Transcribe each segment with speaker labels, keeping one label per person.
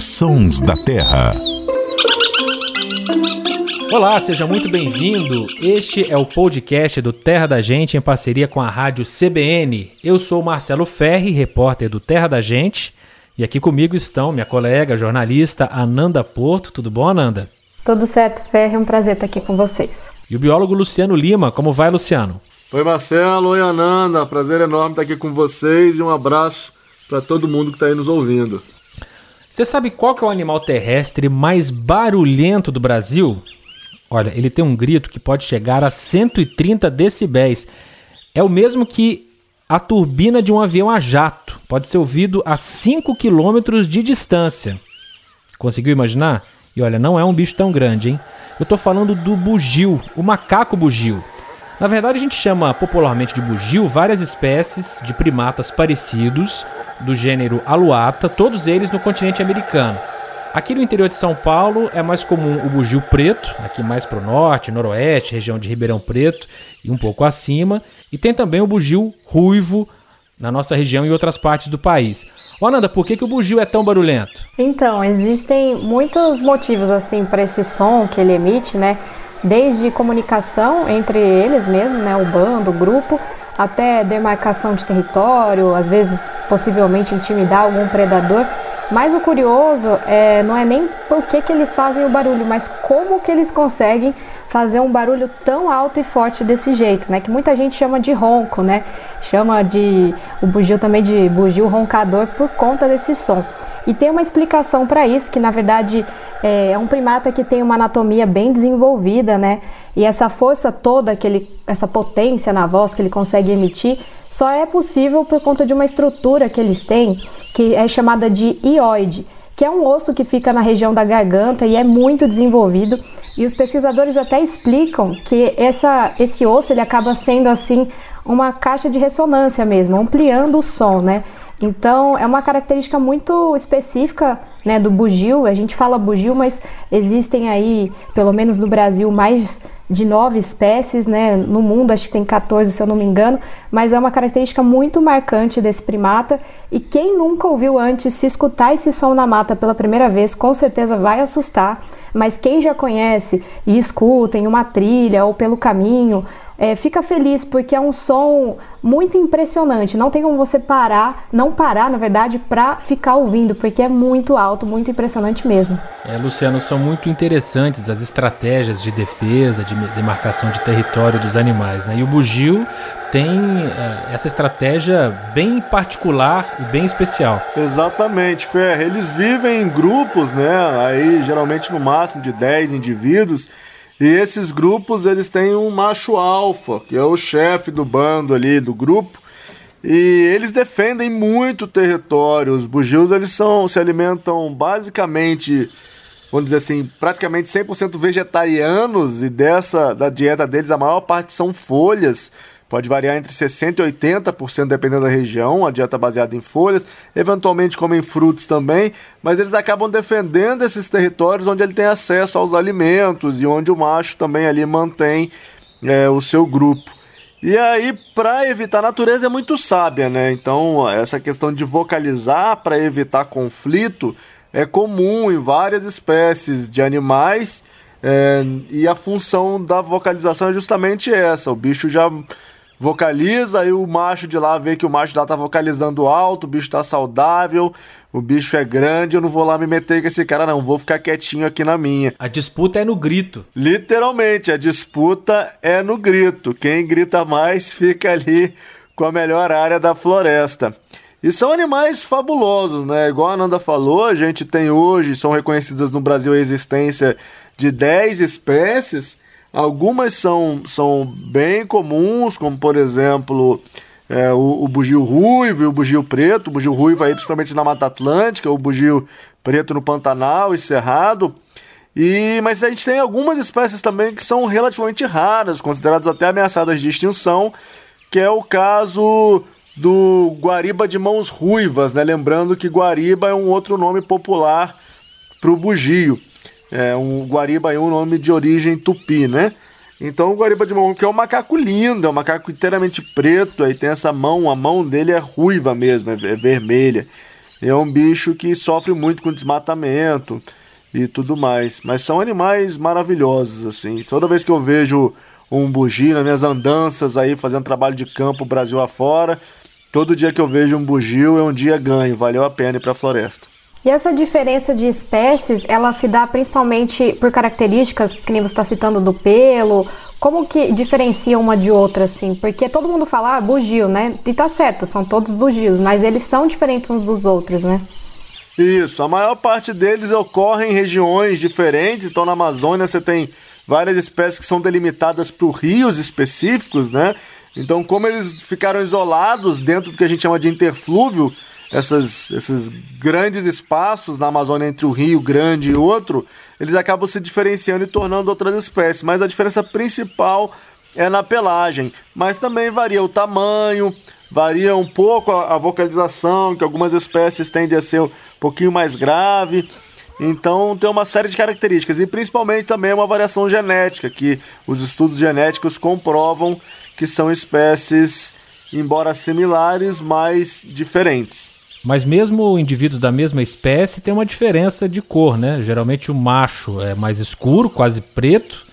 Speaker 1: Sons da Terra.
Speaker 2: Olá, seja muito bem-vindo. Este é o podcast do Terra da Gente em parceria com a rádio CBN. Eu sou Marcelo Ferri, repórter do Terra da Gente, e aqui comigo estão minha colega jornalista Ananda Porto. Tudo bom, Ananda?
Speaker 3: Tudo certo, Ferri. É um prazer estar aqui com vocês.
Speaker 2: E o biólogo Luciano Lima. Como vai, Luciano?
Speaker 4: Oi, Marcelo. Oi, Ananda. Prazer enorme estar aqui com vocês e um abraço para todo mundo que está aí nos ouvindo.
Speaker 2: Você sabe qual que é o animal terrestre mais barulhento do Brasil? Olha, ele tem um grito que pode chegar a 130 decibéis. É o mesmo que a turbina de um avião a jato. Pode ser ouvido a 5 quilômetros de distância. Conseguiu imaginar? E olha, não é um bicho tão grande, hein? Eu tô falando do bugio, o macaco bugio. Na verdade, a gente chama popularmente de bugio várias espécies de primatas parecidos do gênero Aluata, todos eles no continente americano. Aqui no interior de São Paulo é mais comum o bugio preto, aqui mais para o norte, noroeste, região de Ribeirão Preto e um pouco acima. E tem também o bugio ruivo na nossa região e outras partes do país. Ô Ananda, por que, que o bugio é tão barulhento?
Speaker 3: Então, existem muitos motivos assim para esse som que ele emite, né? Desde comunicação entre eles mesmo, né? O bando, o grupo, até demarcação de território, às vezes possivelmente intimidar algum predador. Mas o curioso é, não é nem por que, que eles fazem o barulho, mas como que eles conseguem fazer um barulho tão alto e forte desse jeito, né? Que muita gente chama de ronco, né? Chama de o bugio também de bugio roncador por conta desse som. E tem uma explicação para isso, que na verdade é, é um primata que tem uma anatomia bem desenvolvida, né? E essa força toda, que ele, essa potência na voz que ele consegue emitir, só é possível por conta de uma estrutura que eles têm, que é chamada de ióide, que é um osso que fica na região da garganta e é muito desenvolvido. E os pesquisadores até explicam que essa, esse osso ele acaba sendo assim uma caixa de ressonância mesmo, ampliando o som, né? Então é uma característica muito específica né, do bugio. A gente fala bugio, mas existem aí, pelo menos no Brasil, mais de nove espécies, né? No mundo acho que tem 14, se eu não me engano, mas é uma característica muito marcante desse primata. E quem nunca ouviu antes, se escutar esse som na mata pela primeira vez, com certeza vai assustar. Mas quem já conhece e escuta em uma trilha ou pelo caminho, é, fica feliz porque é um som muito impressionante. Não tem como você parar, não parar, na verdade, para ficar ouvindo, porque é muito alto, muito impressionante mesmo.
Speaker 2: É, Luciano, são muito interessantes as estratégias de defesa, de demarcação de território dos animais, né? E o bugio tem uh, essa estratégia bem particular e bem especial.
Speaker 4: Exatamente, Fer. Eles vivem em grupos, né? Aí geralmente no máximo de 10 indivíduos e esses grupos, eles têm um macho alfa, que é o chefe do bando ali, do grupo. E eles defendem muito território. Os bugios, eles são, se alimentam basicamente, vamos dizer assim, praticamente 100% vegetarianos. E dessa, da dieta deles, a maior parte são folhas. Pode variar entre 60% e 80%, dependendo da região, a dieta baseada em folhas. Eventualmente comem frutos também, mas eles acabam defendendo esses territórios onde ele tem acesso aos alimentos e onde o macho também ali mantém é, o seu grupo. E aí, para evitar, a natureza é muito sábia, né? Então, essa questão de vocalizar para evitar conflito é comum em várias espécies de animais. É, e a função da vocalização é justamente essa: o bicho já vocaliza, aí o macho de lá vê que o macho de lá tá vocalizando alto, o bicho tá saudável, o bicho é grande, eu não vou lá me meter com esse cara, não, vou ficar quietinho aqui na minha.
Speaker 2: A disputa é no grito.
Speaker 4: Literalmente, a disputa é no grito. Quem grita mais fica ali com a melhor área da floresta. E são animais fabulosos, né? Igual a Nanda falou, a gente tem hoje, são reconhecidas no Brasil a existência de 10 espécies Algumas são, são bem comuns, como por exemplo é, o, o, bugio ruivo e o bugio preto. O bugio ruivo aí principalmente na Mata Atlântica, o bugio preto no Pantanal e Cerrado. E, mas a gente tem algumas espécies também que são relativamente raras, consideradas até ameaçadas de extinção, que é o caso do guariba de mãos ruivas, né? Lembrando que guariba é um outro nome popular para o bugio. É, um guariba é um nome de origem tupi, né? Então o guariba de mão que é um macaco lindo, é um macaco inteiramente preto, aí tem essa mão, a mão dele é ruiva mesmo, é, é vermelha. É um bicho que sofre muito com desmatamento e tudo mais. Mas são animais maravilhosos, assim. Toda vez que eu vejo um bugio nas minhas andanças aí, fazendo trabalho de campo Brasil afora, todo dia que eu vejo um bugio é um dia ganho, valeu a pena ir para a floresta.
Speaker 3: E essa diferença de espécies, ela se dá principalmente por características, que nem você está citando do pelo, como que diferencia uma de outra, assim? Porque todo mundo fala, ah, bugio, né? E tá certo, são todos bugios, mas eles são diferentes uns dos outros, né?
Speaker 4: Isso, a maior parte deles ocorre em regiões diferentes. Então, na Amazônia, você tem várias espécies que são delimitadas por rios específicos, né? Então, como eles ficaram isolados dentro do que a gente chama de interflúvio, essas, esses grandes espaços na Amazônia entre o Rio Grande e outro, eles acabam se diferenciando e tornando outras espécies. Mas a diferença principal é na pelagem. Mas também varia o tamanho, varia um pouco a, a vocalização, que algumas espécies tendem a ser um pouquinho mais grave. Então tem uma série de características e principalmente também uma variação genética, que os estudos genéticos comprovam que são espécies, embora similares, mas diferentes.
Speaker 2: Mas mesmo indivíduos da mesma espécie tem uma diferença de cor, né? Geralmente o macho é mais escuro, quase preto,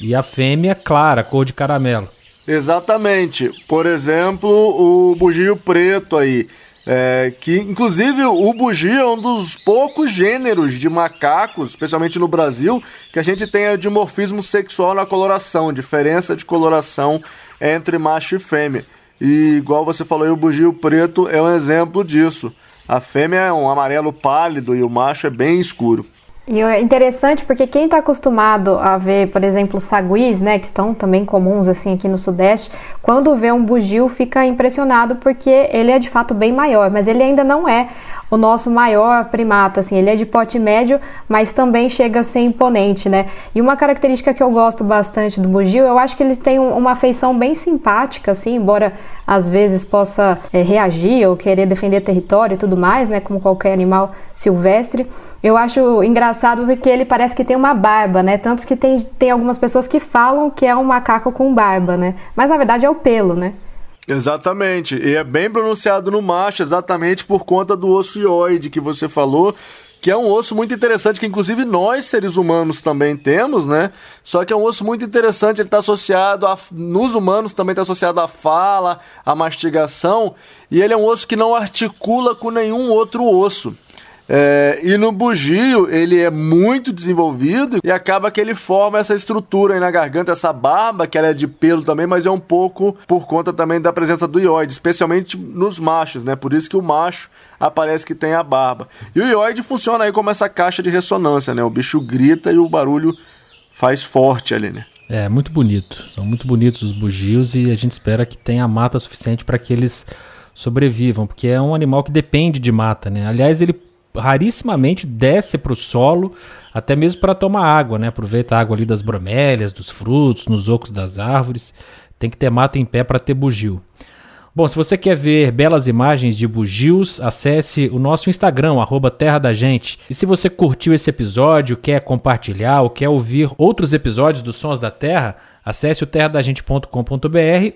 Speaker 2: e a fêmea clara, cor de caramelo.
Speaker 4: Exatamente. Por exemplo, o bugio preto aí. É, que inclusive o bugio é um dos poucos gêneros de macacos, especialmente no Brasil, que a gente tem a dimorfismo sexual na coloração, diferença de coloração entre macho e fêmea. E igual você falou o bugio preto é um exemplo disso. A fêmea é um amarelo pálido e o macho é bem escuro.
Speaker 3: E é interessante porque quem está acostumado a ver, por exemplo, saguis, né, que estão também comuns assim aqui no Sudeste, quando vê um bugio fica impressionado porque ele é de fato bem maior, mas ele ainda não é o nosso maior primata, assim, ele é de porte médio, mas também chega a ser imponente, né? E uma característica que eu gosto bastante do bugio, eu acho que ele tem uma feição bem simpática, assim, embora às vezes possa é, reagir ou querer defender território e tudo mais, né, como qualquer animal silvestre. Eu acho engraçado porque ele parece que tem uma barba, né? Tanto que tem, tem algumas pessoas que falam que é um macaco com barba, né? Mas na verdade é o pelo, né?
Speaker 4: Exatamente. E é bem pronunciado no macho, exatamente por conta do osso ioide que você falou, que é um osso muito interessante, que inclusive nós, seres humanos, também temos, né? Só que é um osso muito interessante, ele está associado a. Nos humanos também está associado à fala, à mastigação, e ele é um osso que não articula com nenhum outro osso. É, e no bugio ele é muito desenvolvido e acaba que ele forma essa estrutura aí na garganta, essa barba, que ela é de pelo também, mas é um pouco por conta também da presença do ióide, especialmente nos machos, né? Por isso que o macho aparece que tem a barba. E o ióide funciona aí como essa caixa de ressonância, né? O bicho grita e o barulho faz forte ali, né?
Speaker 2: É, muito bonito. São muito bonitos os bugios e a gente espera que tenha mata suficiente para que eles sobrevivam, porque é um animal que depende de mata, né? Aliás, ele rarissimamente desce para o solo, até mesmo para tomar água, né? Aproveita a água ali das bromélias, dos frutos, nos ocos das árvores. Tem que ter mata em pé para ter bugio. Bom, se você quer ver belas imagens de bugios, acesse o nosso Instagram, arroba Terra da Gente. E se você curtiu esse episódio, quer compartilhar ou quer ouvir outros episódios dos Sons da Terra, acesse o terradagente.com.br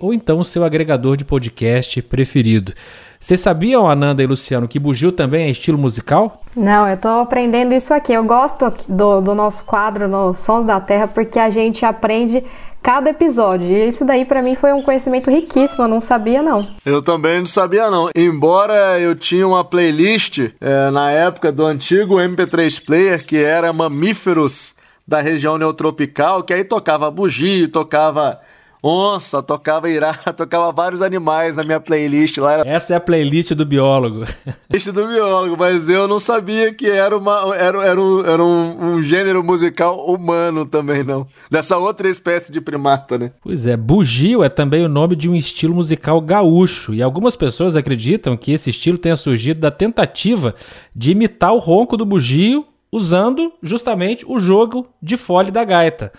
Speaker 2: ou então o seu agregador de podcast preferido. Vocês sabiam, Ananda e Luciano, que bugio também é estilo musical?
Speaker 3: Não, eu tô aprendendo isso aqui. Eu gosto do, do nosso quadro no Sons da Terra porque a gente aprende cada episódio. E isso daí para mim foi um conhecimento riquíssimo, eu não sabia não.
Speaker 4: Eu também não sabia não. Embora eu tinha uma playlist é, na época do antigo MP3 Player que era Mamíferos da região neotropical, que aí tocava bugio, tocava onça, tocava irá, tocava vários animais na minha playlist lá.
Speaker 2: Essa é a playlist do biólogo.
Speaker 4: Playlist do biólogo, mas eu não sabia que era, uma, era, era, um, era um, um gênero musical humano também, não. Dessa outra espécie de primata, né?
Speaker 2: Pois é, bugio é também o nome de um estilo musical gaúcho, e algumas pessoas acreditam que esse estilo tenha surgido da tentativa de imitar o ronco do bugio usando justamente o jogo de fole da gaita.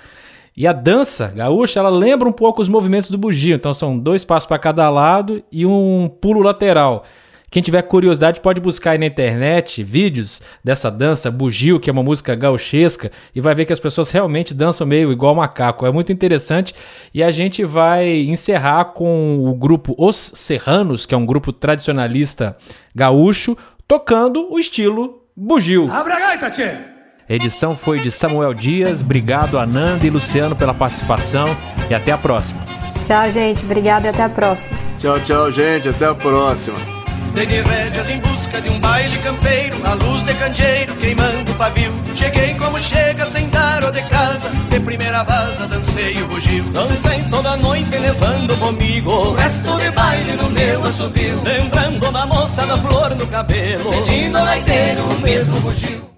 Speaker 2: E a dança gaúcha, ela lembra um pouco os movimentos do bugio. Então são dois passos para cada lado e um pulo lateral. Quem tiver curiosidade pode buscar aí na internet vídeos dessa dança bugio, que é uma música gauchesca, e vai ver que as pessoas realmente dançam meio igual macaco. É muito interessante. E a gente vai encerrar com o grupo Os Serranos, que é um grupo tradicionalista gaúcho, tocando o estilo bugio.
Speaker 1: Abre a gaita, tchê!
Speaker 2: A edição foi de Samuel Dias. Obrigado, Ananda e Luciano, pela participação. E até a próxima.
Speaker 3: Tchau, gente. Obrigada e até a próxima.
Speaker 4: Tchau, tchau, gente. Até a próxima.
Speaker 1: Dei de rédeas em busca de um baile campeiro, a luz de candeeiro queimando o pavio. Cheguei como chega sem dar o de casa, de primeira vaza dancei o bugio. Dancei toda noite levando comigo o resto de baile no meu assobio. Lembrando uma moça da flor no cabelo, pedindo ao leiteiro o mesmo bugio.